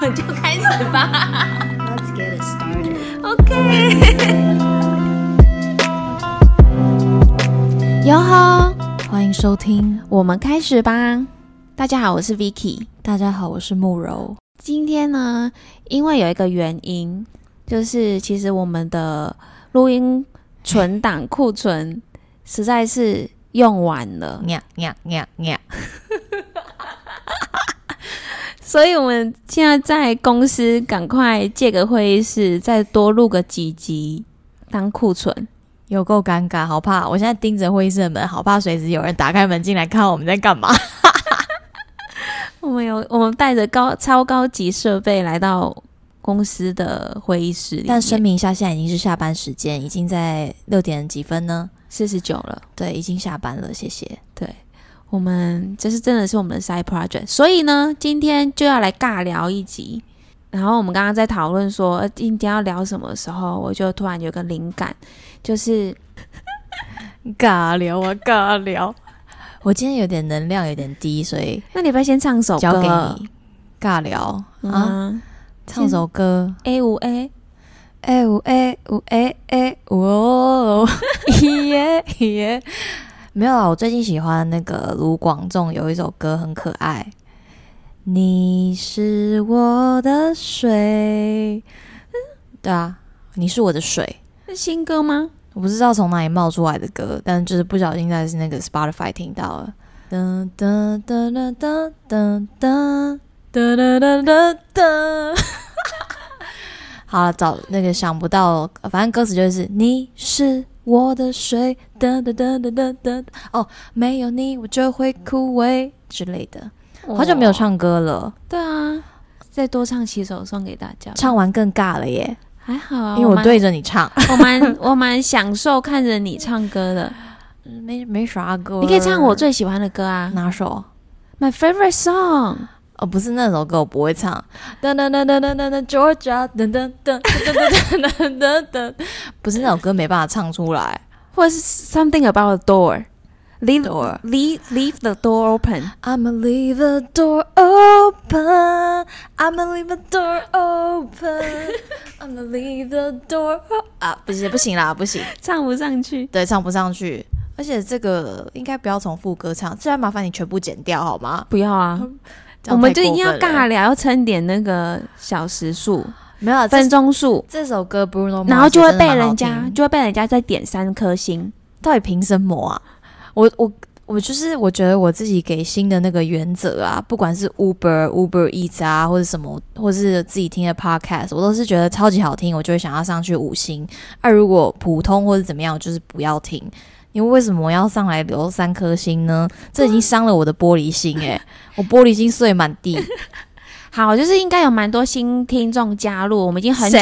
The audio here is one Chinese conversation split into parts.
们就开始吧。Let's get it started. OK。哟呵，欢迎收听，我们开始吧。大家好，我是 Vicky。大家好，我是慕柔。今天呢，因为有一个原因，就是其实我们的录音存档库存实在是用完了，呀呀呀呀！所以我们现在在公司赶快借个会议室，再多录个几集当库存。有够尴尬，好怕！我现在盯着会议室的门，好怕随时有人打开门进来看我们在干嘛。我们有我们带着高超高级设备来到公司的会议室里，但声明一下，现在已经是下班时间，已经在六点几分呢？四十九了。对，已经下班了，谢谢。对，我们这是真的是我们的 side project，所以呢，今天就要来尬聊一集。然后我们刚刚在讨论说呃今天要聊什么的时候，我就突然有个灵感，就是尬聊啊，尬聊！我今天有点能量有点低，所以那你要不要先唱首歌？交给你尬聊啊，啊唱首歌。，A 五 A，哎呜哎呜哎哎哦，耶 耶！没有啊，我最近喜欢那个卢广仲有一首歌很可爱，你是我的水，对啊，你是我的水。是新歌吗？我不知道从哪里冒出来的歌，但就是不小心在是那个 Spotify 听到了。噔噔噔噔噔噔噔噔噔噔噔噔。好了，找那个想不到，反正歌词就是你是我的水，噔噔噔噔噔噔。哦，没有你我就会枯萎之类的。好久没有唱歌了，对啊，再多唱几首送给大家。唱完更尬了耶，还好啊，因为我蛮对着你唱，我蛮我蛮享受看着你唱歌的。没没啥歌。你可以唱我最喜欢的歌啊哪首？，My favorite song。哦，不是那首歌，我不会唱。噔噔噔噔噔噔噔，Georgia，噔噔噔噔噔噔噔噔噔，不是那首歌，没办法唱出来。或者是 something about a door。Leave Door leave leave the door open。I'ma leave the door open. I'ma leave the door open. I'ma leave the door. 啊，不行不行啦，不行，唱不上去。对，唱不上去。而且这个应该不要从副歌唱，这然麻烦你全部剪掉好吗？不要啊，我们就一定要尬聊，要撑点那个小时数、没有分钟数，这首歌 Bruno，Mars 然后就会被人家就会被人家再点三颗星。到底凭什么啊？我我我就是我觉得我自己给新的那个原则啊，不管是 Uber、Uber Eats 啊，或者什么，或是自己听的 Podcast，我都是觉得超级好听，我就会想要上去五星。而、如果普通或者怎么样，我就是不要听。因为为什么要上来留三颗星呢？这已经伤了我的玻璃心诶、我玻璃心碎满地。好，就是应该有蛮多新听众加入，我们已经很久，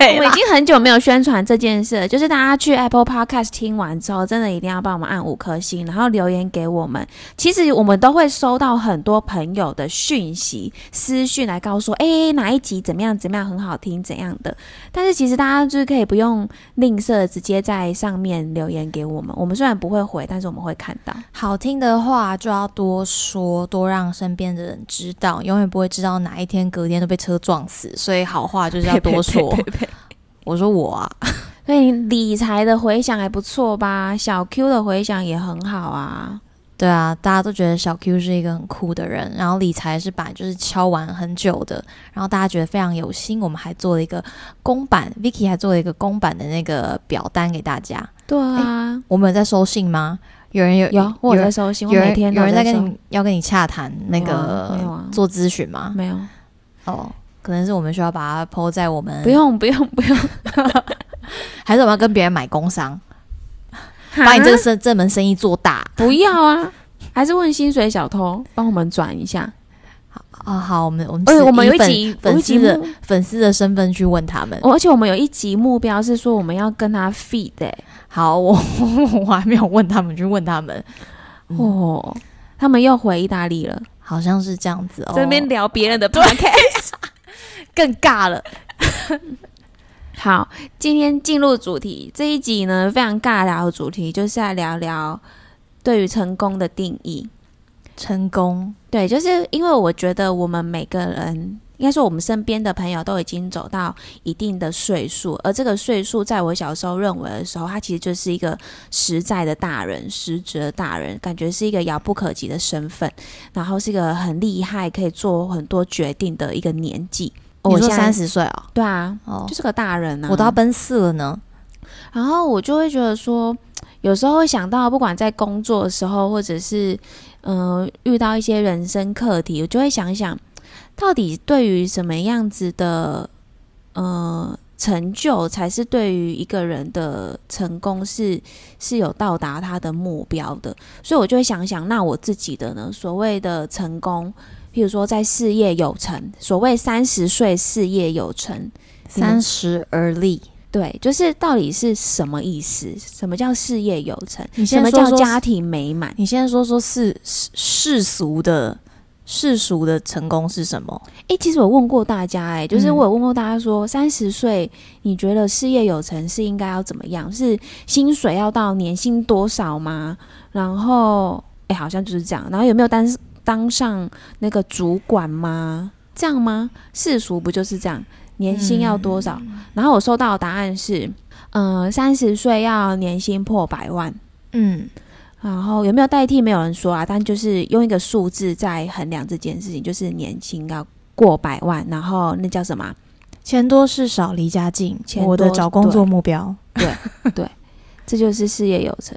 我们已经很久没有宣传这件事了。就是大家去 Apple Podcast 听完之后，真的一定要帮我们按五颗星，然后留言给我们。其实我们都会收到很多朋友的讯息、私讯来告诉说，哎，哪一集怎么样怎么样很好听怎样的。但是其实大家就是可以不用吝啬，直接在上面留言给我们。我们虽然不会回，但是我们会看到。好听的话就要多说，多让身边的人知道，永远不会知道哪一天隔天都被车撞死。所以好话就是要多说。呸呸 我说我啊，所以理财的回响还不错吧？小 Q 的回响也很好啊。对啊，大家都觉得小 Q 是一个很酷的人，然后理财是把就是敲完很久的，然后大家觉得非常有心，我们还做了一个公版，Vicky 还做了一个公版的那个表单给大家。对啊，我们有在收信吗？有人有有我有人在收信，有人有人在跟你要跟你洽谈那个做咨询吗？没有，哦，可能是我们需要把它 PO 在我们不，用不用不用，还是我们要跟别人买工商，把你这个生这门生意做大。不要啊，还是问薪水小偷帮我们转一下。啊、好，我们我们而且我们有一集粉丝的，粉丝的身份去问他们。而且我们有一集目标是说我们要跟他 feed 欸好，我我还没有问他们，去问他们，嗯哦，他们又回意大利了，好像是这样子哦。这边聊别人的 podcast。更尬了。好，今天进入主题，这一集呢非常尬聊的主题，就是来聊聊对于成功的定义。成功，对，就是因为我觉得我们每个人。应该说，我们身边的朋友都已经走到一定的岁数，而这个岁数，在我小时候认为的时候，他其实就是一个实在的大人，实质的大人，感觉是一个遥不可及的身份，然后是一个很厉害，可以做很多决定的一个年纪。我说三十岁哦，对啊，哦，就是个大人啊，我都要奔四了呢。然后我就会觉得说，有时候会想到，不管在工作的时候，或者是嗯遇到一些人生课题，我就会想一想。到底对于什么样子的呃成就，才是对于一个人的成功是是有到达他的目标的？所以我就会想想，那我自己的呢？所谓的成功，譬如说在事业有成，所谓三十岁事业有成，三十而立，对，就是到底是什么意思？什么叫事业有成？你什么叫家庭美满？你现在说说世世世俗的。世俗的成功是什么？诶，其实我问过大家，诶，就是我有问过大家说，三十岁你觉得事业有成是应该要怎么样？是薪水要到年薪多少吗？然后，诶，好像就是这样。然后有没有当当上那个主管吗？这样吗？世俗不就是这样？年薪要多少？然后我收到的答案是，嗯，三十岁要年薪破百万。嗯。然后有没有代替？没有人说啊，但就是用一个数字在衡量这件事情，就是年薪要过百万。然后那叫什么？钱多事少离家近。我的找工作目标，对对，这就是事业有成。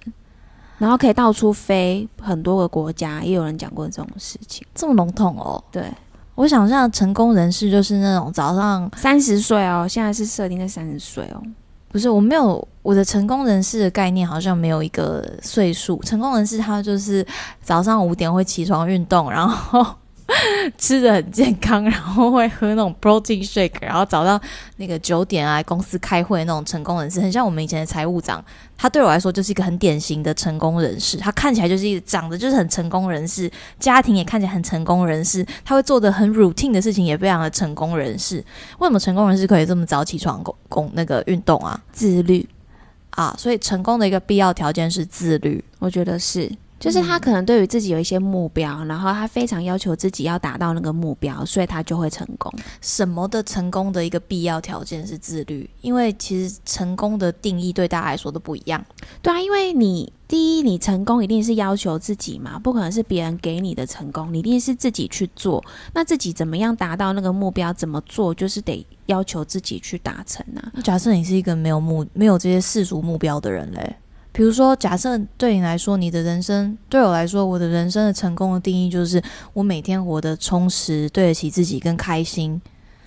然后可以到处飞很多个国家，也有人讲过这种事情，这么笼统哦。对，我想象成功人士就是那种早上三十岁哦，现在是设定在三十岁哦。不是，我没有我的成功人士的概念，好像没有一个岁数。成功人士他就是早上五点会起床运动，然后。吃的很健康，然后会喝那种 protein shake，然后早上那个九点啊公司开会那种成功人士，很像我们以前的财务长。他对我来说就是一个很典型的成功人士，他看起来就是一个长得就是很成功人士，家庭也看起来很成功人士，他会做的很 routine 的事情也非常的成功人士。为什么成功人士可以这么早起床工工那个运动啊？自律啊，所以成功的一个必要条件是自律，我觉得是。就是他可能对于自己有一些目标，然后他非常要求自己要达到那个目标，所以他就会成功。什么的成功的一个必要条件是自律，因为其实成功的定义对大家来说都不一样。对啊，因为你第一，你成功一定是要求自己嘛，不可能是别人给你的成功，你一定是自己去做。那自己怎么样达到那个目标？怎么做？就是得要求自己去达成啊。假设你是一个没有目、没有这些世俗目标的人嘞？比如说，假设对你来说，你的人生对我来说，我的人生的成功的定义就是我每天活得充实，对得起自己，跟开心。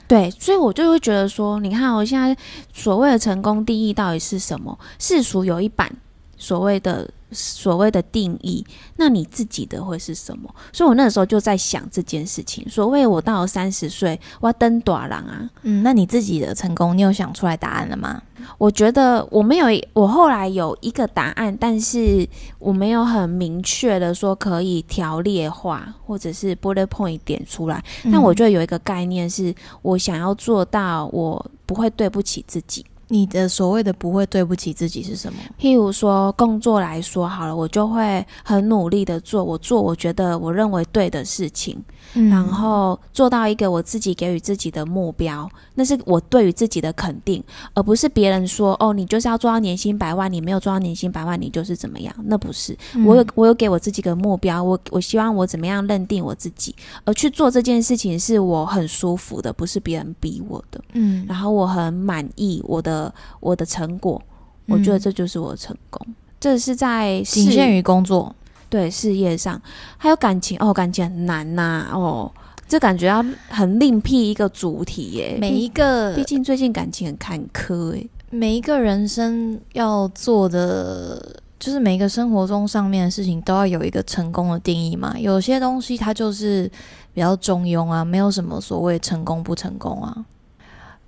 对，所以我就会觉得说，你看我现在所谓的成功定义到底是什么？世俗有一版所谓的。所谓的定义，那你自己的会是什么？所以我那时候就在想这件事情。所谓我到了三十岁，我要登短廊啊。嗯，那你自己的成功，你有想出来答案了吗？我觉得我没有，我后来有一个答案，但是我没有很明确的说可以条列化，或者是 bullet point 点出来。但我觉得有一个概念是我想要做到，我不会对不起自己。你的所谓的不会对不起自己是什么？譬如说工作来说好了，我就会很努力的做，我做我觉得我认为对的事情，然后做到一个我自己给予自己的目标，那是我对于自己的肯定，而不是别人说哦，你就是要做到年薪百万，你没有做到年薪百万，你就是怎么样？那不是，我有我有给我自己个目标，我我希望我怎么样认定我自己，而去做这件事情是我很舒服的，不是别人逼我的，嗯，然后我很满意我的。我的成果，我觉得这就是我的成功。这是在仅限于工作，对事业上，还有感情哦，感情很难呐哦，这感觉要很另辟一个主题耶。每一个，毕竟最近感情很坎坷诶。每一个人生要做的，就是每一个生活中上面的事情，都要有一个成功的定义嘛。有些东西它就是比较中庸啊，没有什么所谓成功不成功啊。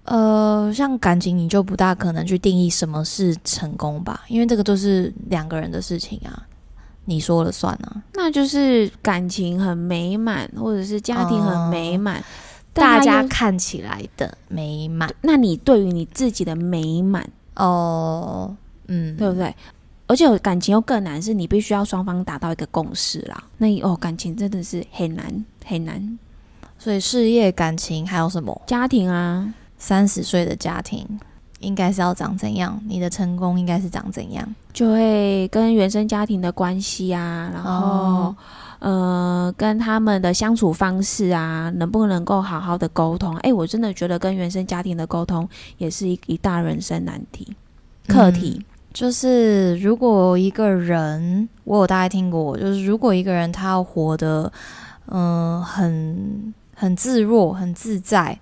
呃，像感情，你就不大可能去定义什么是成功吧，因为这个都是两个人的事情啊，你说了算啊。那就是感情很美满，或者是家庭很美满，大家看起来的美满。那你对于你自己的美满，哦，嗯，对不对？而且感情又更难，是你必须要双方达到一个共识啦。那哦，感情真的是很难很难。所以事业、感情还有什么？家庭啊，三十岁的家庭应该是要长怎样？你的成功应该是长怎样？就会跟原生家庭的关系啊，然后、哦呃，跟他们的相处方式啊，能不能够好好的沟通？哎，我真的觉得跟原生家庭的沟通也是一一大人生难题课题。就是如果一个人，我有大概听过，就是如果一个人他要活得，嗯、很很自若、很自在，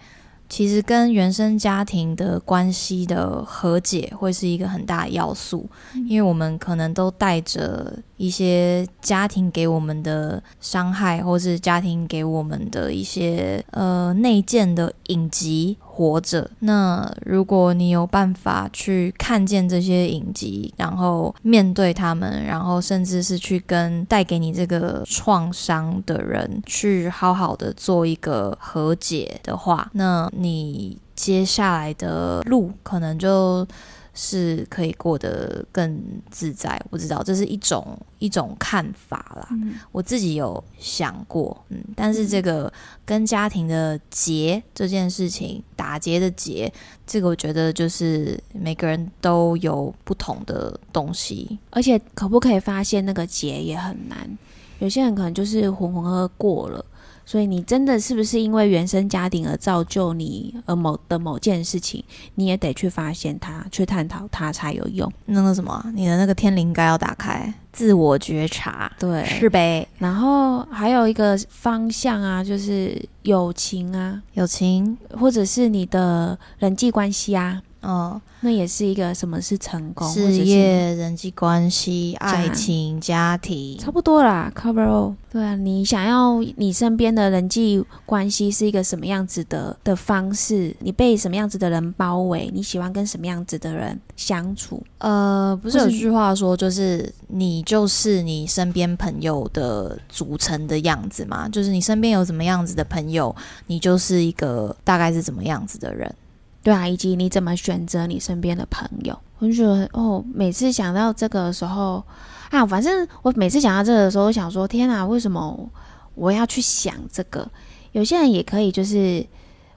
其实跟原生家庭的关系的和解会是一个很大的要素，因为我们可能都带着一些家庭给我们的伤害，或是家庭给我们的一些呃内建的影集活着。那如果你有办法去看见这些影集，然后面对他们，然后甚至是去跟带给你这个创伤的人去好好的做一个和解的话，那你接下来的路可能就是可以过得更自在。我不知道这是一种一种看法啦，嗯我自己有想过，嗯，但是这个跟家庭的结这件事情，打结的结，这个我觉得就是每个人都有不同的东西。而且可不可以发现那个结也很难，有些人可能就是浑浑噩噩过了。所以你真的是不是因为原生家庭而造就你而某的某件事情，你也得去发现它，去探讨它才有用。那个什么，你的那个天灵盖要打开，自我觉察，对，是呗？然后还有一个方向啊，就是友情啊，友情，或者是你的人际关系啊，嗯，那也是一个什么是成功，事业、人际关系、爱情、家庭，差不多啦，cover all。对啊，你想要你身边的人际关系是一个什么样子的的方式？你被什么样子的人包围？你喜欢跟什么样子的人相处？呃，不是有句话说，就是你就是你身边朋友的组成的样子嘛，就是你身边有怎么样子的朋友，你就是一个大概是怎么样子的人。对啊，以及你怎么选择你身边的朋友？我就觉得哦，每次想到这个的时候啊，反正我每次想到这个的时候，我想说天啊，为什么我要去想这个？有些人也可以就是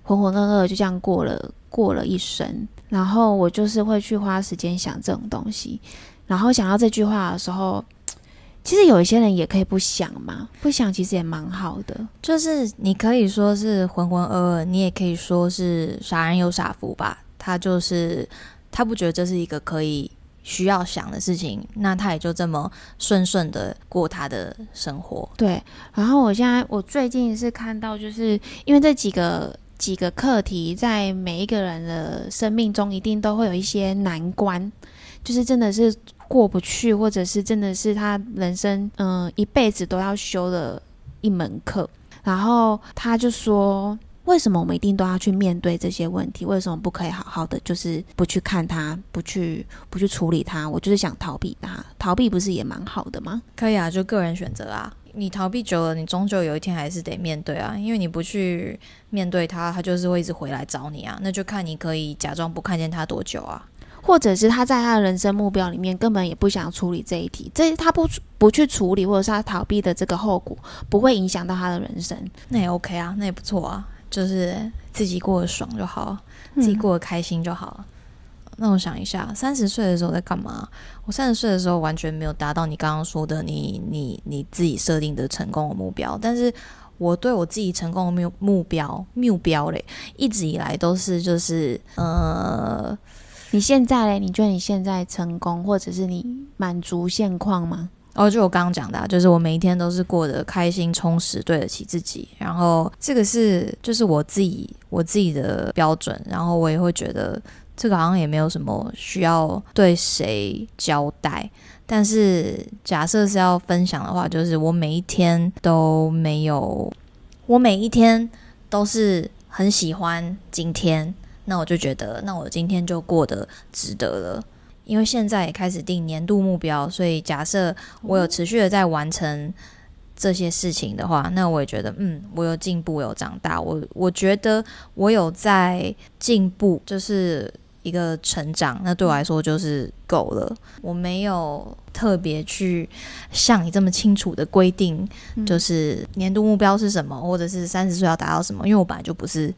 浑浑噩噩就这样过了过了一生，然后我就是会去花时间想这种东西，然后想到这句话的时候。其实有一些人也可以不想嘛，不想其实也蛮好的。就是你可以说是浑浑噩噩，你也可以说是傻人有傻福吧。他就是他不觉得这是一个可以需要想的事情，那他也就这么顺顺的过他的生活。对，然后我现在我最近是看到，就是因为这几个几个课题，在每一个人的生命中，一定都会有一些难关，就是真的是过不去，或者是真的是他人生嗯、一辈子都要修的一门课。然后他就说。为什么我们一定都要去面对这些问题？为什么不可以好好的，就是不去看他，不去不去处理他？我就是想逃避他，逃避不是也蛮好的吗？可以啊，就个人选择啊。你逃避久了，你终究有一天还是得面对啊，因为你不去面对他，他就是会一直回来找你啊。那就看你可以假装不看见他多久啊。或者是他在他的人生目标里面根本也不想处理这一题，这他不不去处理，或者是他逃避的这个后果不会影响到他的人生，那也 OK 啊，那也不错啊，就是自己过得爽就好，自己嗯过得开心就好。那我想一下，三十岁的时候在干嘛？我三十岁的时候完全没有达到你刚刚说的你你你自己设定的成功的目标，但是我对我自己成功的目目标目标嘞，一直以来都是就是呃，你现在嘞？你觉得你现在成功，或者是你满足现况吗？哦，就我刚刚讲的、啊，就是我每一天都是过得开心、充实，对得起自己。然后这个是就是我自己我自己的标准，然后我也会觉得这个好像也没有什么需要对谁交代。但是假设是要分享的话，就是我每一天都没有，我每一天都是很喜欢今天，那我就觉得，那我今天就过得值得了。因为现在也开始定年度目标，所以假设我有持续的在完成这些事情的话，那我也觉得，嗯，我有进步，有长大，我我觉得我有在进步，就是一个成长，那对我来说就是够了。我没有特别去像你这么清楚的规定，嗯就是年度目标是什么，或者是三十岁要达到什么，因为我本来就不是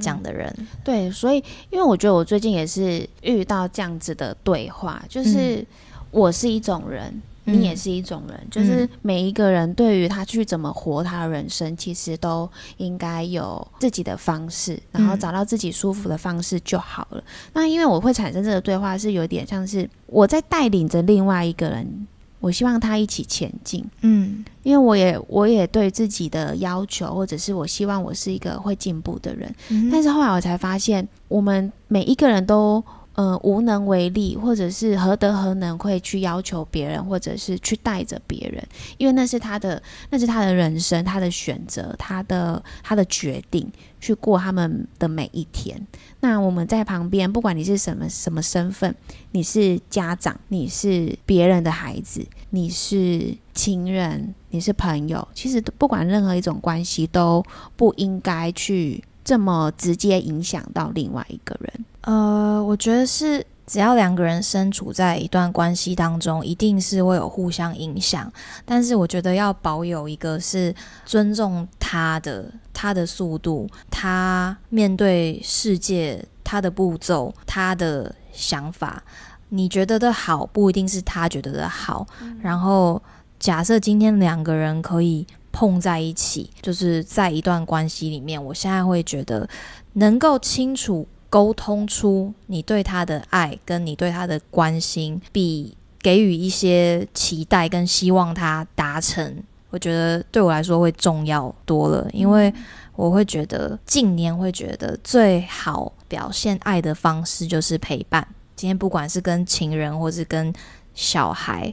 这样的人。对，所以因为我觉得我最近也是遇到这样子的对话，就是我是一种人。嗯你也是一种人，就是每一个人对于他去怎么活他的人生，其实都应该有自己的方式，然后嗯找到自己舒服的方式就好了。那因为我会产生这个对话，是有点像是我在带领着另外一个人，我希望他一起前进。嗯。因为我也我也对自己的要求，或者是我希望我是一个会进步的人，嗯但是后来我才发现，我们每一个人都呃无能为力，或者是何德何能会去要求别人，或者是去带着别人，因为那是他的那是他的人生，他的选择，他的他的决定，去过他们的每一天。那我们在旁边，不管你是什么什么身份，你是家长，你是别人的孩子，你是亲人，你是朋友，其实不管任何一种关系，都不应该去这么直接影响到另外一个人。呃，我觉得是只要两个人身处在一段关系当中，一定是会有互相影响。但是我觉得要保有一个是尊重他的他的速度，他面对世界他的步骤，他的想法。你觉得的好，不一定是他觉得的好。然后假设今天两个人可以碰在一起，就是在一段关系里面，我现在会觉得能够清楚沟通出你对他的爱跟你对他的关心，比给予一些期待跟希望他达成，我觉得对我来说会重要多了，因为我会觉得近年会觉得最好表现爱的方式就是陪伴。今天不管是跟情人或是跟小孩，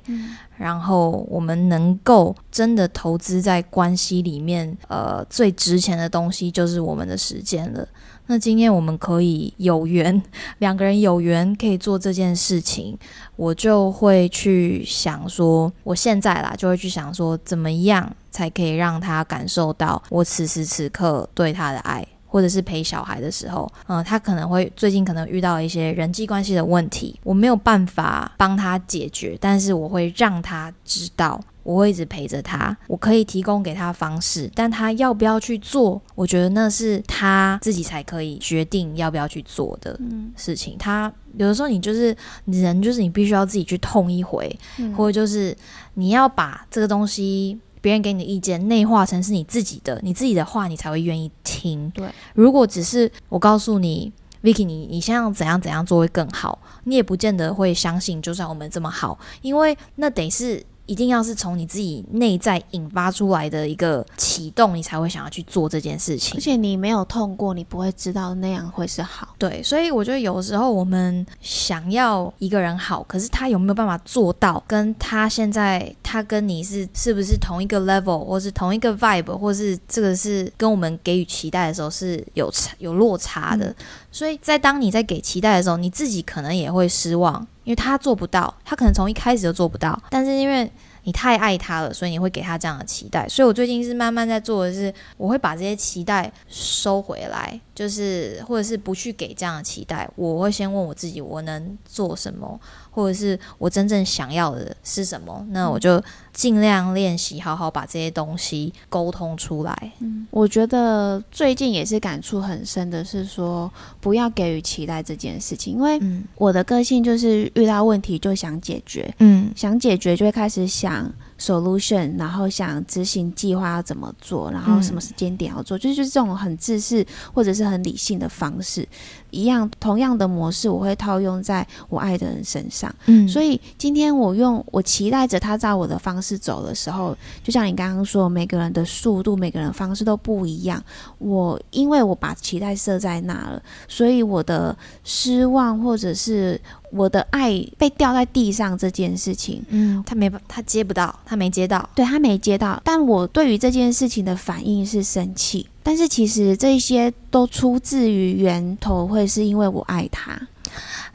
然后我们能够真的投资在关系里面，呃，最值钱的东西就是我们的时间了。那今天我们可以有缘，两个人有缘可以做这件事情，我就会去想说，我现在啦就会去想说，怎么样才可以让他感受到我此时此刻对他的爱。或者是陪小孩的时候，嗯、他可能会最近可能遇到一些人际关系的问题，我没有办法帮他解决，但是我会让他知道，我会一直陪着他，我可以提供给他方式，但他要不要去做，我觉得那是他自己才可以决定要不要去做的事情。他有的时候你就是人，就是你必须要自己去痛一回，或者就是你要把这个东西。别人给你的意见内化成是你自己的，你自己的话你才会愿意听。对，如果只是我告诉你，Vicky，你你现在怎样怎样做会更好，你也不见得会相信，就算我们这么好，因为那得是一定要是从你自己内在引发出来的一个启动，你才会想要去做这件事情而。且你没有痛过，你不会知道那样会是好。对，所以我觉得有时候我们想要一个人好，可是他有没有办法做到？跟他现在他跟你是是不是同一个 level，或是同一个 vibe，或是这个是跟我们给予期待的时候是有差有落差的。所以在当你在给期待的时候，你自己可能也会失望，因为他做不到，他可能从一开始就做不到，但是因为。你太爱他了，所以你会给他这样的期待。所以我最近是慢慢在做的是，我会把这些期待收回来，就是或者是不去给这样的期待。我会先问我自己，我能做什么，或者是我真正想要的是什么。那我就尽量练习，好好把这些东西沟通出来。嗯。我觉得最近也是感触很深的是说，不要给予期待这件事情，因为嗯。我的个性就是遇到问题就想解决，嗯。想解决就会开始想 solution，然后想执行计划要怎么做，然后什么时间点要做，就是就是这种很自私或者是很理性的方式，一样同样的模式我会套用在我爱的人身上。嗯。所以今天我用我期待着他照我的方式走的时候，就像你刚刚说，每个人的速度、每个人的方式都不一样。我因为我把期待设在那了，所以我的失望或者是我的爱被掉在地上这件事情，嗯，他没他接不到，他没接到。对他没接到，但我对于这件事情的反应是生气。但是其实这些都出自于源头，会是因为我爱他。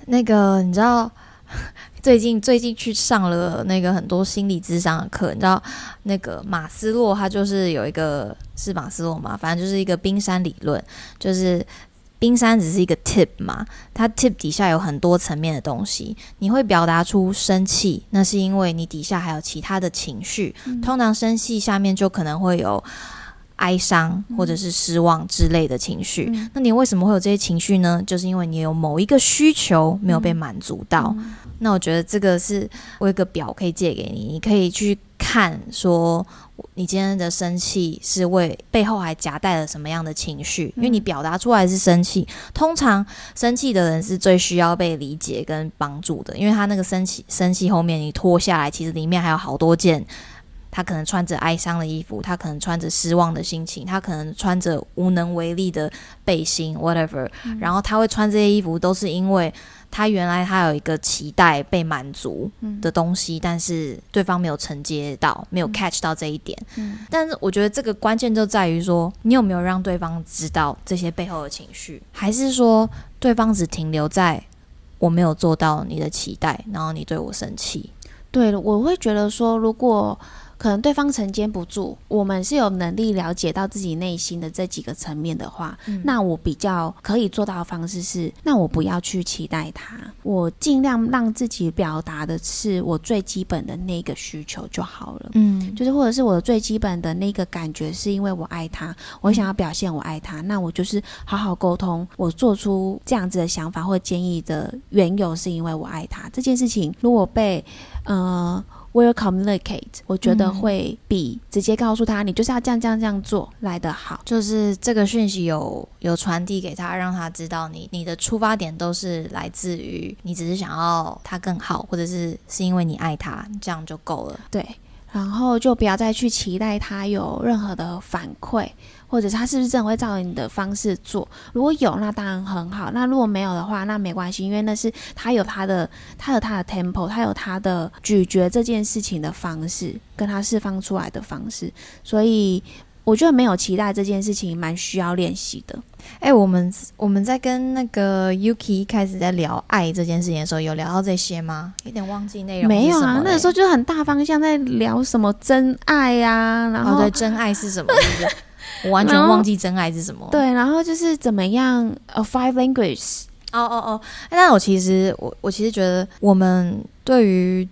那个你知道，最近最近去上了那个很多心理智商的课，你知道那个马斯洛他就是有一个是马斯洛嘛，反正就是一个冰山理论，就是冰山只是一个 tip 嘛，它 tip 底下有很多层面的东西。你会表达出生气，那是因为你底下还有其他的情绪。通常生气下面就可能会有哀伤或者是失望之类的情绪。那你为什么会有这些情绪呢？就是因为你有某一个需求没有被满足到。那我觉得这个是我有个表可以借给你，你可以去看说。你今天的生气是为背后还夹带了什么样的情绪？因为你表达出来是生气，通常生气的人是最需要被理解跟帮助的，因为他那个生气生气后面你脱下来，其实里面还有好多件，他可能穿着哀伤的衣服，他可能穿着失望的心情，他可能穿着无能为力的背心，whatever，然后他会穿这些衣服，都是因为。他原来他有一个期待被满足的东西，但是对方没有承接到，没有 catch 到这一点。嗯，但是我觉得这个关键就在于说，你有没有让对方知道这些背后的情绪，还是说对方只停留在我没有做到你的期待，然后你对我生气？对，我会觉得说，如果。可能对方承接不住，我们是有能力了解到自己内心的这几个层面的话，那我比较可以做到的方式是，那我不要去期待他，我尽量让自己表达的是我最基本的那个需求就好了。嗯，就是或者是我的最基本的那个感觉，是因为我爱他，我想要表现我爱他，那我就是好好沟通，我做出这样子的想法或建议的缘由，是因为我爱他这件事情，如果被呃。Will communicate，我觉得会比直接告诉他你就是要这样这样这样做来得好。就是这个讯息有有传递给他，让他知道你你的出发点都是来自于你只是想要他更好，或者是是因为你爱他，这样就够了。对，然后就不要再去期待他有任何的反馈。或者他是不是真的会照你的方式做？如果有，那当然很好。那如果没有的话，那没关系，因为那是他有他的，他有他的 tempo，他有他的咀嚼这件事情的方式，跟他释放出来的方式。所以我觉得没有期待这件事情，蛮需要练习的。哎，我们我们在跟那个 Yuki 开始在聊爱这件事情的时候，有聊到这些吗？有点忘记内容。没有啊，那个时候就很大方向在聊什么真爱呀，然后对真爱是什么？我完全忘记真爱是什么。对，然后就是怎么样？呃，five languages。哦哦哦！那我其实，我我其实觉得，我们对于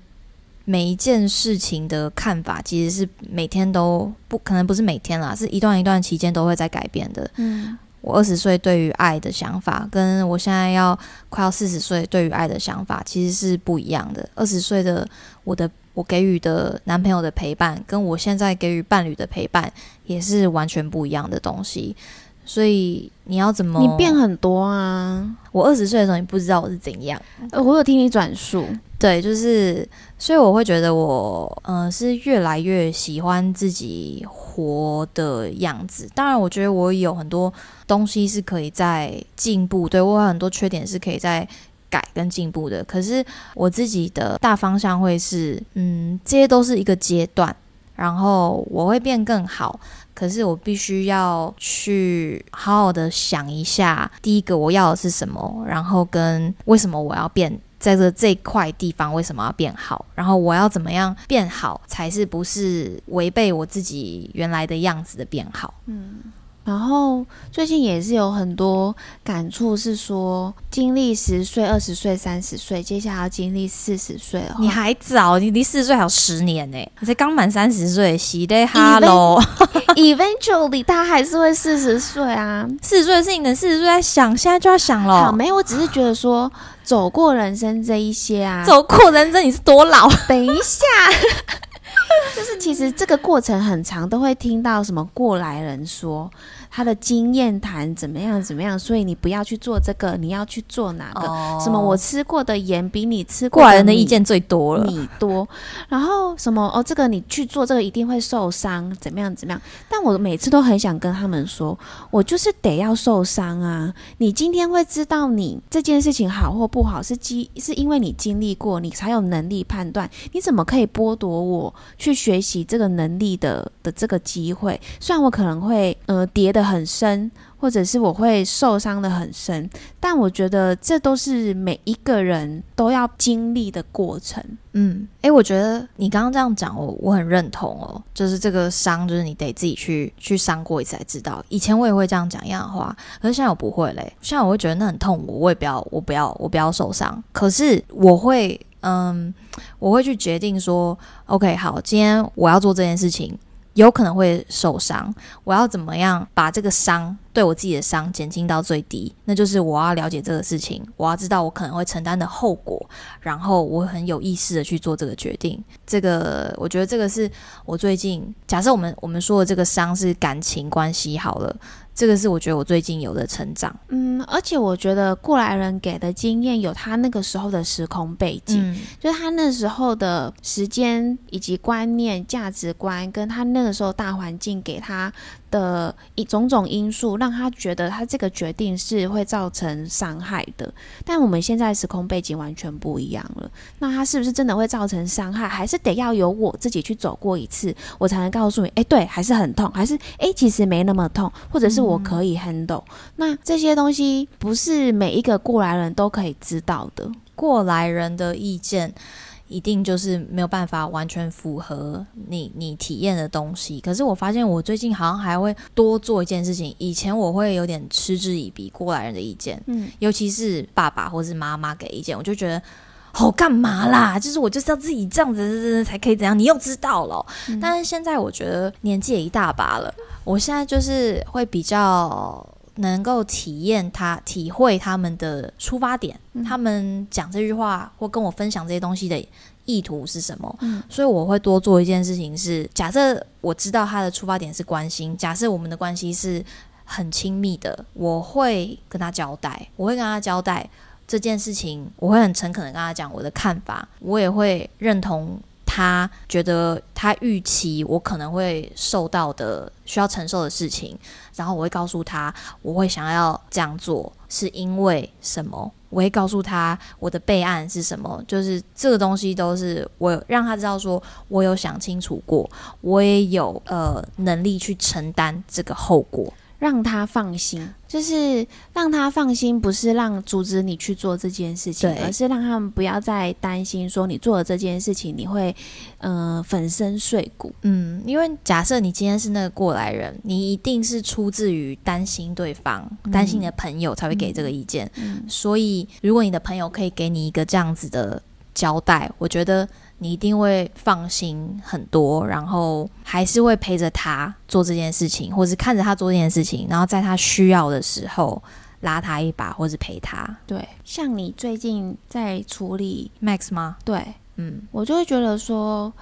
每一件事情的看法，其实是每天都不可能，不是每天啦，是一段一段期间都会在改变的。嗯，我二十岁对于爱的想法，跟我现在要快要四十岁对于爱的想法，其实是不一样的。二十岁的我的。我给予的男朋友的陪伴，跟我现在给予伴侣的陪伴，也是完全不一样的东西。所以你要怎么？你变很多啊！我二十岁的时候，你不知道我是怎样。呃，我有听你转述。对，就是，所以我会觉得我，嗯，是越来越喜欢自己活的样子。当然，我觉得我有很多东西是可以在进步，对我有很多缺点是可以在。改跟进步的，可是我自己的大方向会是，嗯，这些都是一个阶段，然后我会变更好，可是我必须要去好好的想一下，第一个我要的是什么，然后跟为什么我要变，在这这块地方为什么要变好，然后我要怎么样变好才是不是违背我自己原来的样子的变好，嗯。然后最近也是有很多感触，是说经历十岁、二十岁、三十岁，接下来要经历四十岁了。你还早，你离四十岁还有十年呢，你才刚满三十岁，喜的哈喽。Eventually，他还是会四十岁啊。四十岁的事情，等四十岁再想，现在就要想了。好，没有，我只是觉得说，走过人生这一些啊，走过人生，你是多老？等一下。就是其实这个过程很长，都会听到什么过来人说。他的经验谈怎么样怎么样，所以你不要去做这个，你要去做哪个？什么我吃过的盐比你吃过来人的意见最多了，你多。然后什么哦，这个你去做这个一定会受伤，怎么样怎么样？但我每次都很想跟他们说，我就是得要受伤啊！你今天会知道你这件事情好或不好，是基是因为你经历过，你才有能力判断。你怎么可以剥夺我去学习这个能力的的这个机会？虽然我可能会呃跌的。很深。或者是我会受伤的很深。但我觉得这都是每一个人都要经历的过程。嗯，诶，我觉得你刚刚这样讲，我我很认同哦。就是这个伤，就是你得自己去去伤过一次才知道。以前我也会这样讲一样的话，可是现在我不会嘞。现在我会觉得那很痛，我我也不要，我不要，我不要受伤。可是我会，嗯，我会去决定说，OK，好，今天我要做这件事情。有可能会受伤，我要怎么样把这个伤对我自己的伤减轻到最低？那就是我要了解这个事情，我要知道我可能会承担的后果，然后我很有意识的去做这个决定。这个我觉得这个是我最近假设我们我们说的这个伤是感情关系好了。这个是我觉得我最近有的成长，嗯，而且我觉得过来人给的经验有他那个时候的时空背景，就是他那时候的时间以及观念、价值观，跟他那个时候大环境给他。的一种种因素让他觉得他这个决定是会造成伤害的，但我们现在时空背景完全不一样了。那他是不是真的会造成伤害？还是得要由我自己去走过一次，我才能告诉你，哎，对，还是很痛，还是哎，其实没那么痛，或者是我可以 handle。那这些东西不是每一个过来人都可以知道的，过来人的意见。一定就是没有办法完全符合你你体验的东西。可是我发现我最近好像还会多做一件事情。以前我会有点嗤之以鼻过来人的意见，嗯，尤其是爸爸或是妈妈给意见，我就觉得好干嘛啦？就是我就是要自己这样子才可以怎样？你又知道了。但是现在我觉得年纪也一大把了，我现在就是会比较。能够体验他、体会他们的出发点，他们讲这句话或跟我分享这些东西的意图是什么？嗯，所以我会多做一件事情，是假设我知道他的出发点是关心，假设我们的关系是很亲密的，我会跟他交代，我会跟他交代这件事情，我会很诚恳的跟他讲我的看法，我也会认同。他觉得他预期我可能会受到的需要承受的事情，然后我会告诉他我会想要这样做是因为什么，我会告诉他我的备案是什么，就是这个东西都是我让他知道说我有想清楚过，我也有呃能力去承担这个后果。让他放心，就是让他放心，不是让阻止你去做这件事情，而是让他们不要再担心说你做了这件事情你会，呃，粉身碎骨。嗯，因为假设你今天是那个过来人，你一定是出自于担心对方、担心你的朋友才会给这个意见。所以，如果你的朋友可以给你一个这样子的交代，我觉得。你一定会放心很多，然后还是会陪着他做这件事情，或是看着他做这件事情，然后在他需要的时候拉他一把，或是陪他。对，像你最近在处理 Max 吗？对，嗯，我就会觉得说，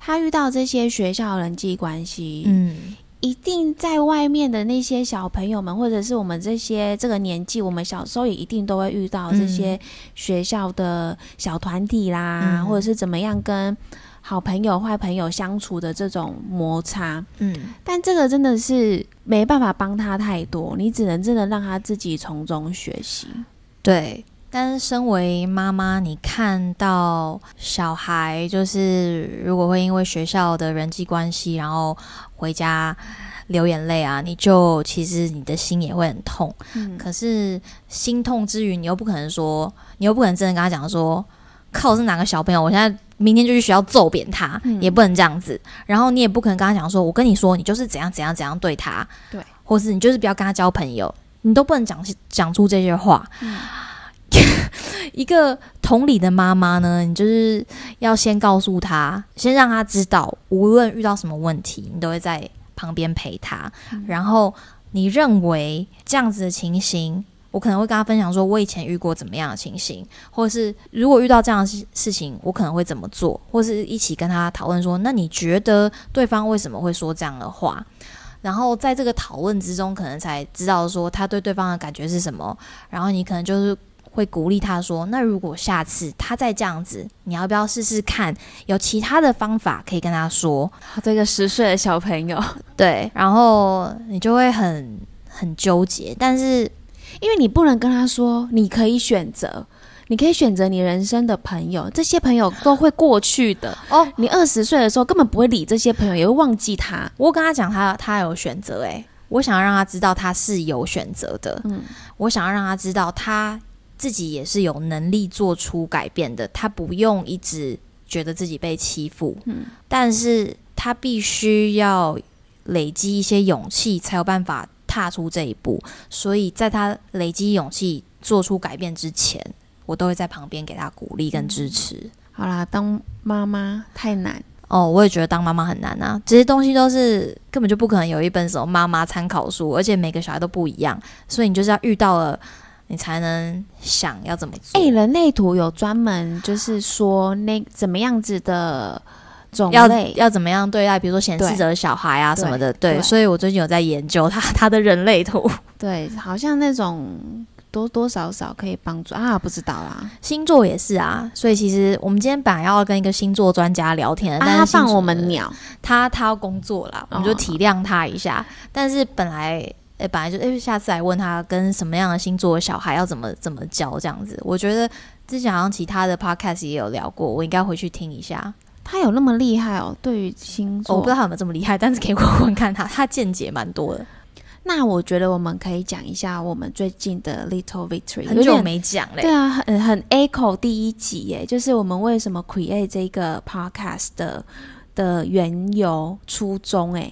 他遇到这些学校人际关系，嗯。一定在外面的那些小朋友们，或者是我们这些这个年纪，我们小时候也一定都会遇到这些学校的小团体啦，或者是怎么样跟好朋友、坏朋友相处的这种摩擦。嗯，但这个真的是没办法帮他太多，你只能真的让他自己从中学习。对，但是身为妈妈，你看到小孩就是如果会因为学校的人际关系，然后。回家流眼泪啊，你就其实你的心也会很痛。嗯，可是心痛之余，你又不可能说，你又不可能真的跟他讲说，靠是哪个小朋友，我现在明天就去学校揍扁他，也不能这样子。然后你也不可能跟他讲说，我跟你说，你就是怎样怎样怎样对他，对，或是你就是不要跟他交朋友，你都不能讲讲出这些话。一个同理的妈妈呢，你就是要先告诉他，先让他知道，无论遇到什么问题，你都会在旁边陪他。然后你认为这样子的情形，我可能会跟他分享说，我以前遇过怎么样的情形，或者是如果遇到这样的事事情，我可能会怎么做，或是一起跟他讨论说，那你觉得对方为什么会说这样的话？然后在这个讨论之中，可能才知道说他对对方的感觉是什么。然后你可能就是。会鼓励他说：“那如果下次他再这样子，你要不要试试看？有其他的方法可以跟他说。”这个十岁的小朋友，对，然后你就会很很纠结，但是因为你不能跟他说，你可以选择，你可以选择你人生的朋友，这些朋友都会过去的哦。你二十岁的时候根本不会理这些朋友，也会忘记他。我跟他讲，他他有选择，诶。我想要让他知道他是有选择的，嗯我想要让他知道他自己也是有能力做出改变的，他不用一直觉得自己被欺负，嗯但是他必须要累积一些勇气，才有办法踏出这一步。所以在他累积勇气做出改变之前，我都会在旁边给他鼓励跟支持。好啦，当妈妈太难。哦，我也觉得当妈妈很难啊，这些东西都是根本就不可能有一本什么妈妈参考书，而且每个小孩都不一样，所以你就是要遇到了，你才能想要怎么做。哎、人类图有专门就是说那怎么样子的种要类，要怎么样对待，比如说显示对者的小孩啊什么的，对，对所以我最近有在研究他 他的人类图。对，好像那种多多少少可以帮助啊，不知道啦。星座也是啊，所以其实我们今天本来要跟一个星座专家聊天，啊，但是他放我们鸟，他他要工作啦，我们就哦体谅他一下。但是本来诶、本来就哎、下次来问他跟什么样的星座的小孩要怎么怎么教这样子。我觉得之前好像其他的 podcast 也有聊过，我应该回去听一下。他有那么厉害哦？对于星座，我不知道他有没有这么厉害，但是可以问问看他，他见解蛮多的，那我觉得我们可以讲一下我们最近的 Little Victory，很久有没讲嘞对。啊，很很 echo 第一集耶，就是我们为什么 create 这个 podcast 的的缘由初衷，哎，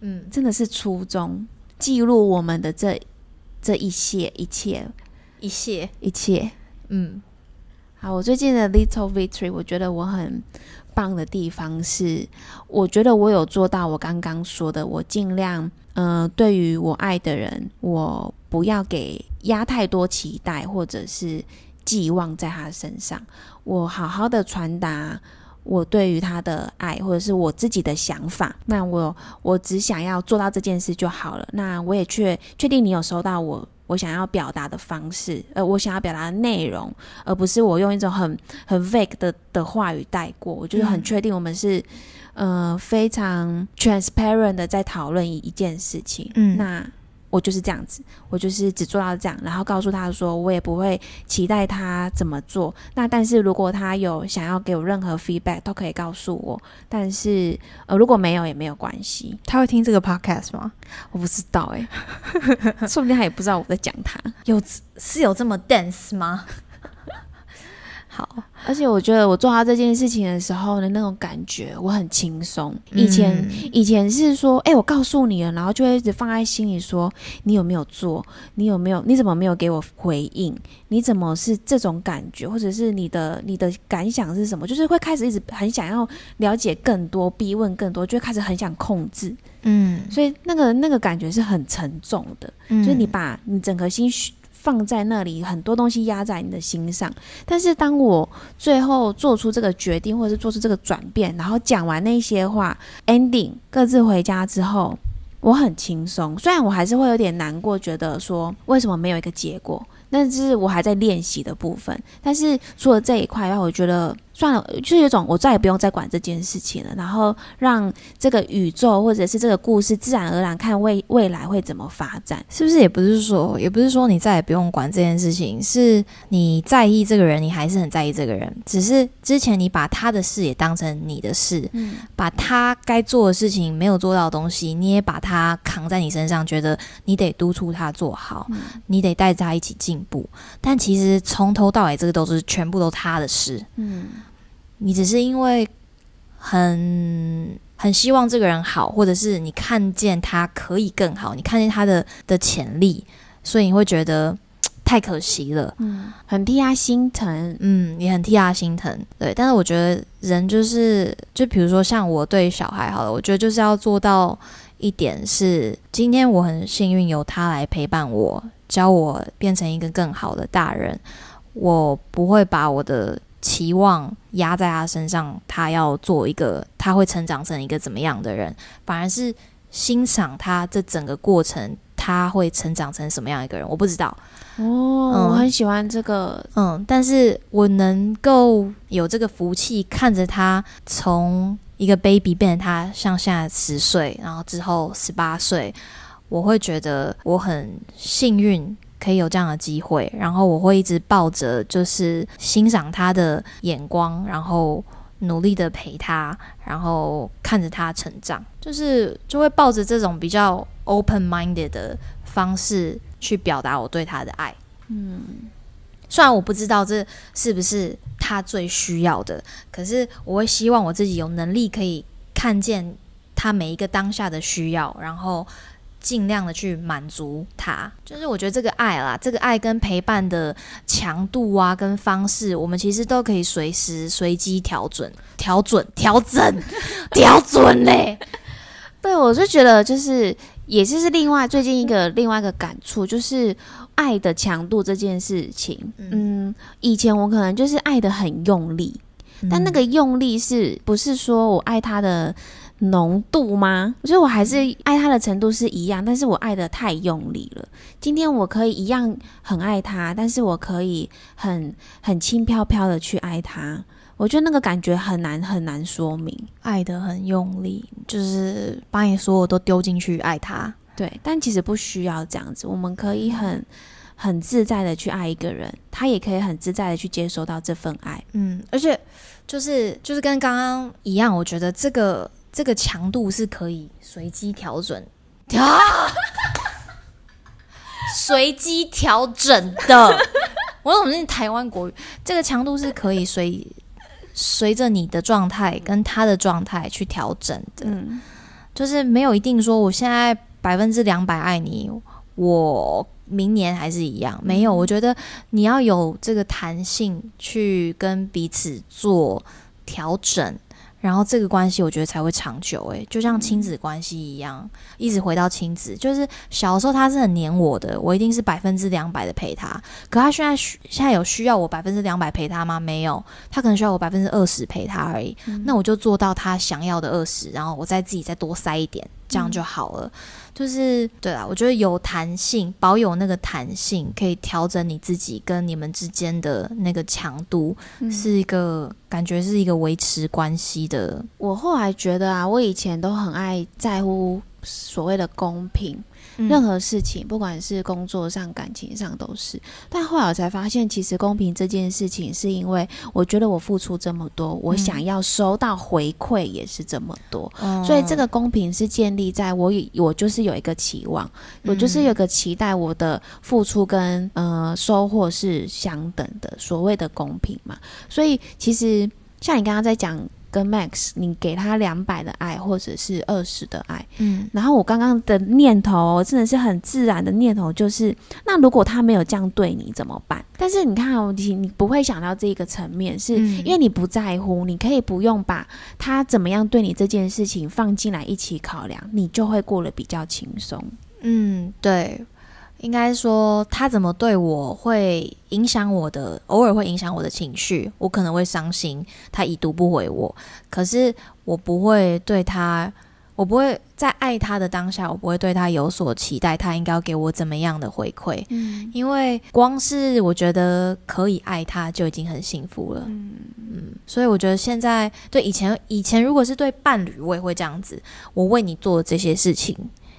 嗯，真的是初衷，记录我们的这这一切一切。一切，一切。嗯。好，我最近的 Little Victory，我觉得我很棒的地方是，我觉得我有做到我刚刚说的，我尽量，呃，对于我爱的人，我不要给压太多期待或者是寄望在他身上，我好好的传达我对于他的爱，或者是我自己的想法。那我我只想要做到这件事就好了。那我也确确定你有收到我我想要表达的方式，呃，我想要表达的内容。而不是我用一种很很 vague 的的话语带过。我就是很嗯确定我们是、呃非常 transparent 的在讨论一一件事情。嗯那我就是这样子，我就是只做到这样，然后告诉他说，我也不会期待他怎么做。那但是如果他有想要给我任何 feedback，都可以告诉我。但是呃，如果没有也没有关系，他会听这个 podcast 吗？我不知道哎、说不定他也不知道我在讲他。有是有这么 dense 吗？好，而且我觉得我做到这件事情的时候的那种感觉，我很轻松。以前、嗯以前是说，哎、我告诉你了，然后就会一直放在心里说，你有没有做？你有没有？你怎么没有给我回应？你怎么是这种感觉？或者是你的你的感想是什么？就是会开始一直很想要了解更多，逼问更多，就会开始很想控制。嗯，所以那个那个感觉是很沉重的。嗯就是你把你整颗心虚放在那里，很多东西压在你的心上。但是当我最后做出这个决定，或者是做出这个转变，然后讲完那些话，ending 各自回家之后，我很轻松。虽然我还是会有点难过，觉得说为什么没有一个结果，但是我还在练习的部分。但是除了这一块，外我觉得算了，就是有一种我再也不用再管这件事情了，然后让这个宇宙或者是这个故事自然而然看未未来会怎么发展。是不是也不是说，也不是说你再也不用管这件事情，是你在意这个人，你还是很在意这个人，只是之前你把他的事也当成你的事，嗯，把他该做的事情没有做到的东西，你也把他扛在你身上，觉得你得督促他做好，嗯你得带着他一起进步。但其实从头到尾，这个都是全部都他的事，嗯你只是因为很很希望这个人好，或者是你看见他可以更好，你看见他的的潜力，所以你会觉得太可惜了。嗯，很替他心疼。嗯，也很替他心疼，对。但是我觉得人就是，就比如说像我对小孩好了，我觉得就是要做到一点是，今天我很幸运有他来陪伴我，教我变成一个更好的大人。我不会把我的期望压在他身上，他要做一个，他会成长成一个怎么样的人，反而是欣赏他这整个过程，他会成长成什么样一个人，我不知道。哦，嗯我很喜欢这个。嗯，但是我能够有这个福气，看着他从一个 baby 变成他像现在十岁，然后之后十八岁，我会觉得我很幸运。可以有这样的机会，然后我会一直抱着就是欣赏他的眼光，然后努力的陪他，然后看着他成长，就是就会抱着这种比较 open minded 的方式去表达我对他的爱。嗯，虽然我不知道这是不是他最需要的，可是我会希望我自己有能力可以看见他每一个当下的需要，然后。尽量的去满足他，就是我觉得这个爱啦，这个爱跟陪伴的强度啊，跟方式，我们其实都可以随时随机调整、调整、调整、调整嘞。对，我就觉得就是，也就是另外最近一个另外一个感触，就是爱的强度这件事情。嗯，以前我可能就是爱的很用力，但那个用力是不是说我爱他的？浓度吗？我觉得我还是爱他的程度是一样，但是我爱的太用力了。今天我可以一样很爱他，但是我可以很很轻飘飘的去爱他。我觉得那个感觉很难很难说明，爱的很用力，就是把你所有都丢进去爱他。对，但其实不需要这样子，我们可以很很自在的去爱一个人，他也可以很自在的去接收到这份爱。嗯，而且就是就是跟刚刚一样，我觉得这个。这个强度是可以随机调整，调 随机调整的。我怎么是台湾国语？这个强度是可以随随着你的状态跟他的状态去调整的。嗯，就是没有一定说我现在百分之两百爱你，我明年还是一样。没有，我觉得你要有这个弹性去跟彼此做调整。然后这个关系我觉得才会长久，诶，就像亲子关系一样，一直回到亲子。就是小时候他是很黏我的，我一定是百分之两百的陪他。可他现在需现在有需要我百分之两百陪他吗？没有，他可能需要我百分之二十陪他而已。那我就做到他想要的二十，然后我再自己再多塞一点，这样就好了。就是对啦，我觉得有弹性，保有那个弹性，可以调整你自己跟你们之间的那个强度，是一个感觉是一个维持关系的。我后来觉得啊，我以前都很爱在乎所谓的公平。任何事情，不管是工作上、感情上，都是。但后来我才发现，其实公平这件事情，是因为我觉得我付出这么多，我想要收到回馈也是这么多。所以这个公平是建立在我我就是有一个期望，我就是有个期待，我的付出跟呃收获是相等的，所谓的公平嘛。所以其实像你刚刚在讲。跟 Max，你给他两百的爱，或者是二十的爱，嗯，然后我刚刚的念头真的是很自然的念头，就是那如果他没有这样对你怎么办？但是你看，你你不会想到这个层面，是因为你不在乎，你可以不用把他怎么样对你这件事情放进来一起考量，你就会过得比较轻松。嗯，对。应该说，他怎么对我会影响我的，偶尔会影响我的情绪，我可能会伤心。他已读不回我，可是我不会对他，我不会在爱他的当下，我不会对他有所期待，他应该要给我怎么样的回馈？嗯，因为光是我觉得可以爱他就已经很幸福了。嗯嗯，所以我觉得现在对以前，以前如果是对伴侣，我也会这样子，我为你做这些事情。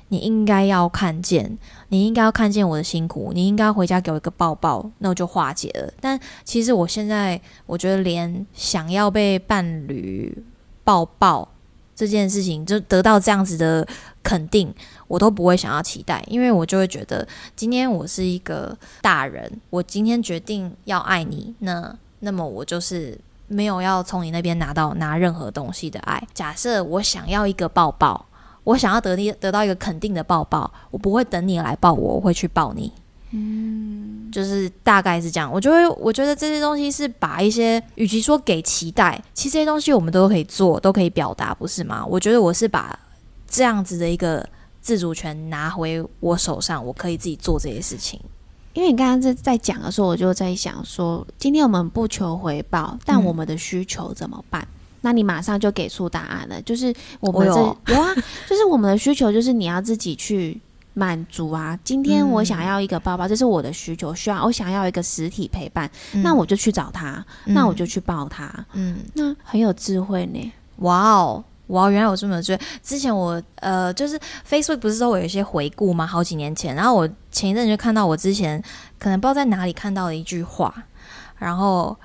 你应该要看见，你应该要看见我的辛苦，你应该回家给我一个抱抱，那我就化解了。但其实我现在，我觉得连想要被伴侣抱抱这件事情，就得到这样子的肯定，我都不会想要期待，因为我就会觉得，今天我是一个大人，我今天决定要爱你，那那么我就是没有要从你那边拿到拿任何东西的爱。假设我想要一个抱抱。我想要得你得到一个肯定的抱抱，我不会等你来抱我，我会去抱你。嗯，就是大概是这样。我就会我觉得这些东西是把一些，与其说给期待，其实这些东西我们都可以做，都可以表达，不是吗？我觉得我是把这样子的一个自主权拿回我手上，我可以自己做这些事情。因为你刚刚在在讲的时候，我就在想说，今天我们不求回报，但我们的需求怎么办？那你马上就给出答案了，就是我们这 有啊，就是我们的需求就是你要自己去满足啊。今天我想要一个包包，这是我的需求，需要我想要一个实体陪伴，那我就去找他，那我就去抱他。嗯，那很有智慧呢。哇哦，哇，原来我这么智慧。之前我呃，就是 Facebook 不是说我有一些回顾吗？好几年前，然后我前一阵就看到我之前可能不知道在哪里看到的一句话，然后。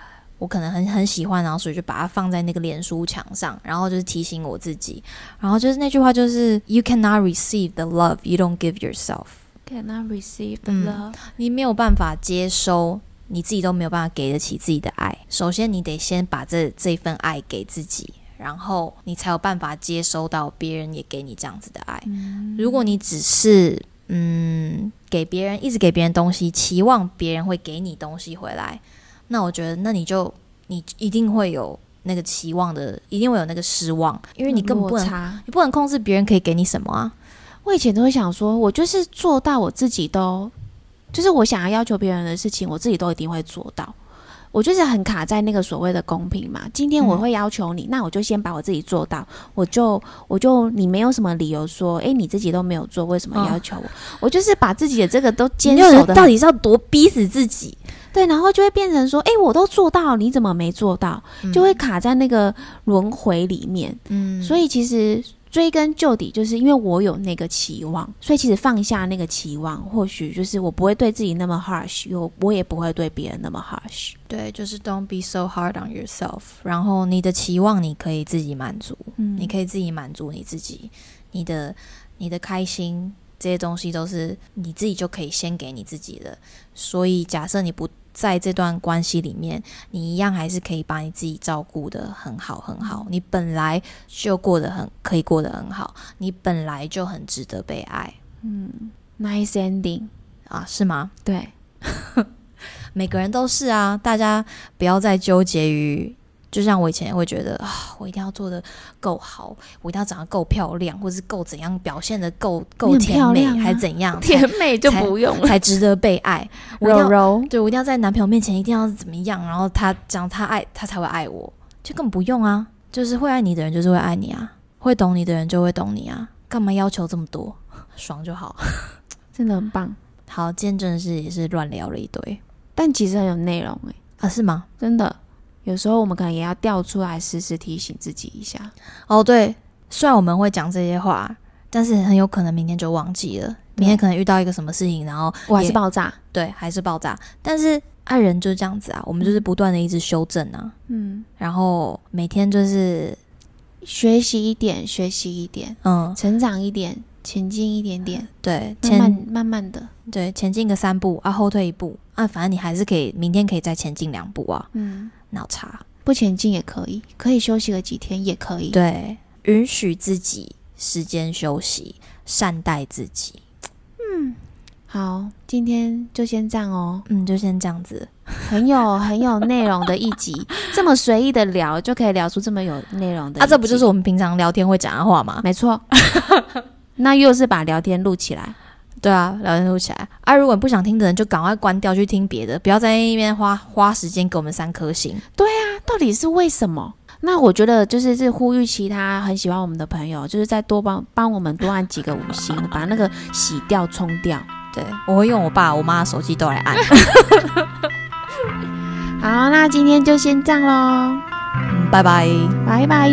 我可能很很喜欢，然后所以就把它放在那个脸书墙上，然后就是提醒我自己，然后就是那句话就是 You cannot receive the love you don't give yourself，Cannot receive the 嗯 love，、你没有办法接收。你自己都没有办法给得起自己的爱，首先你得先把这这份爱给自己，然后你才有办法接收到别人也给你这样子的爱。如果你只是嗯给别人一直给别人东西，期望别人会给你东西回来，那我觉得那你就你一定会有那个期望的，一定会有那个失望，因为你根本不能。你不能控制别人可以给你什么啊。我以前都会想说，我就是做到我自己都，就是我想要要求别人的事情，我自己都一定会做到。我就是很卡在那个所谓的公平嘛。今天我嗯会要求你，那我就先把我自己做到，我就我就你没有什么理由说，诶，你自己都没有做，为什么嗯要求我？我就是把自己的这个都坚你就守的到底是要多逼死自己？对，然后就会变成说，诶，我都做到，你怎么没做到？就会卡在那个轮回里面。嗯，所以其实追根究底，就是因为我有那个期望，所以其实放下那个期望，或许就是我不会对自己那么 harsh，我我也不会对别人那么 harsh。对，就是 don't be so hard on yourself。然后你的期望你可以自己满足，嗯你可以自己满足你自己，你的你的开心这些东西都是你自己就可以先给你自己的。所以假设你不在这段关系里面，你一样还是可以把你自己照顾的很好很好。你本来就过得很可以过得很好，你本来就很值得被爱嗯，nice ending。啊，是吗？对，每个人都是啊，大家不要再纠结于，就像我以前会觉得啊，我一定要做的够好，我一定要长得够漂亮，或是够怎样表现的够够甜美，啊还是怎样，甜美就不用了，才才值得被爱。我一定要柔柔。对我一定要在男朋友面前一定要怎么样，然后他讲他爱他才会爱我，就根本不用啊，就是会爱你的人就是会爱你啊，会懂你的人就会懂你啊，干嘛要求这么多？爽就好。真的很棒，好，今天真的是也是乱聊了一堆但其实很有内容诶，啊，是吗？真的。有时候我们可能也要调出来，时时提醒自己一下。哦，对，虽然我们会讲这些话，但是很有可能明天就忘记了。明天可能遇到一个什么事情，然后我还是爆炸。对还是爆炸。但是爱人就是这样子啊，我们就是不断的一直修正啊，嗯，然后每天就是学习一点，学习一点，嗯，成长一点，前进一点点，对，慢前慢慢慢的。对前进个三步啊，后退一步啊，反正你还是可以明天可以再前进两步啊，嗯，脑差。不前进也可以，可以休息个几天也可以。对，允许自己时间休息，善待自己。嗯好，今天就先这样哦，嗯，就先这样子。很有很有内容的一集，这么随意的聊就可以聊出这么有内容的。啊，这不就是我们平常聊天会讲的话吗？没错？那又是把聊天录起来。对啊，聊天录起来啊！如果你不想听的人，就赶快关掉去听别的，不要在那边花花时间给我们三颗星。对啊到底是为什么？那我觉得就是是呼吁其他很喜欢我们的朋友，就是再多帮帮我们多按几个五星，把那个洗掉冲掉。对，我会用我爸、我妈的手机都来按。好，那今天就先这样喽，嗯，拜拜。拜拜。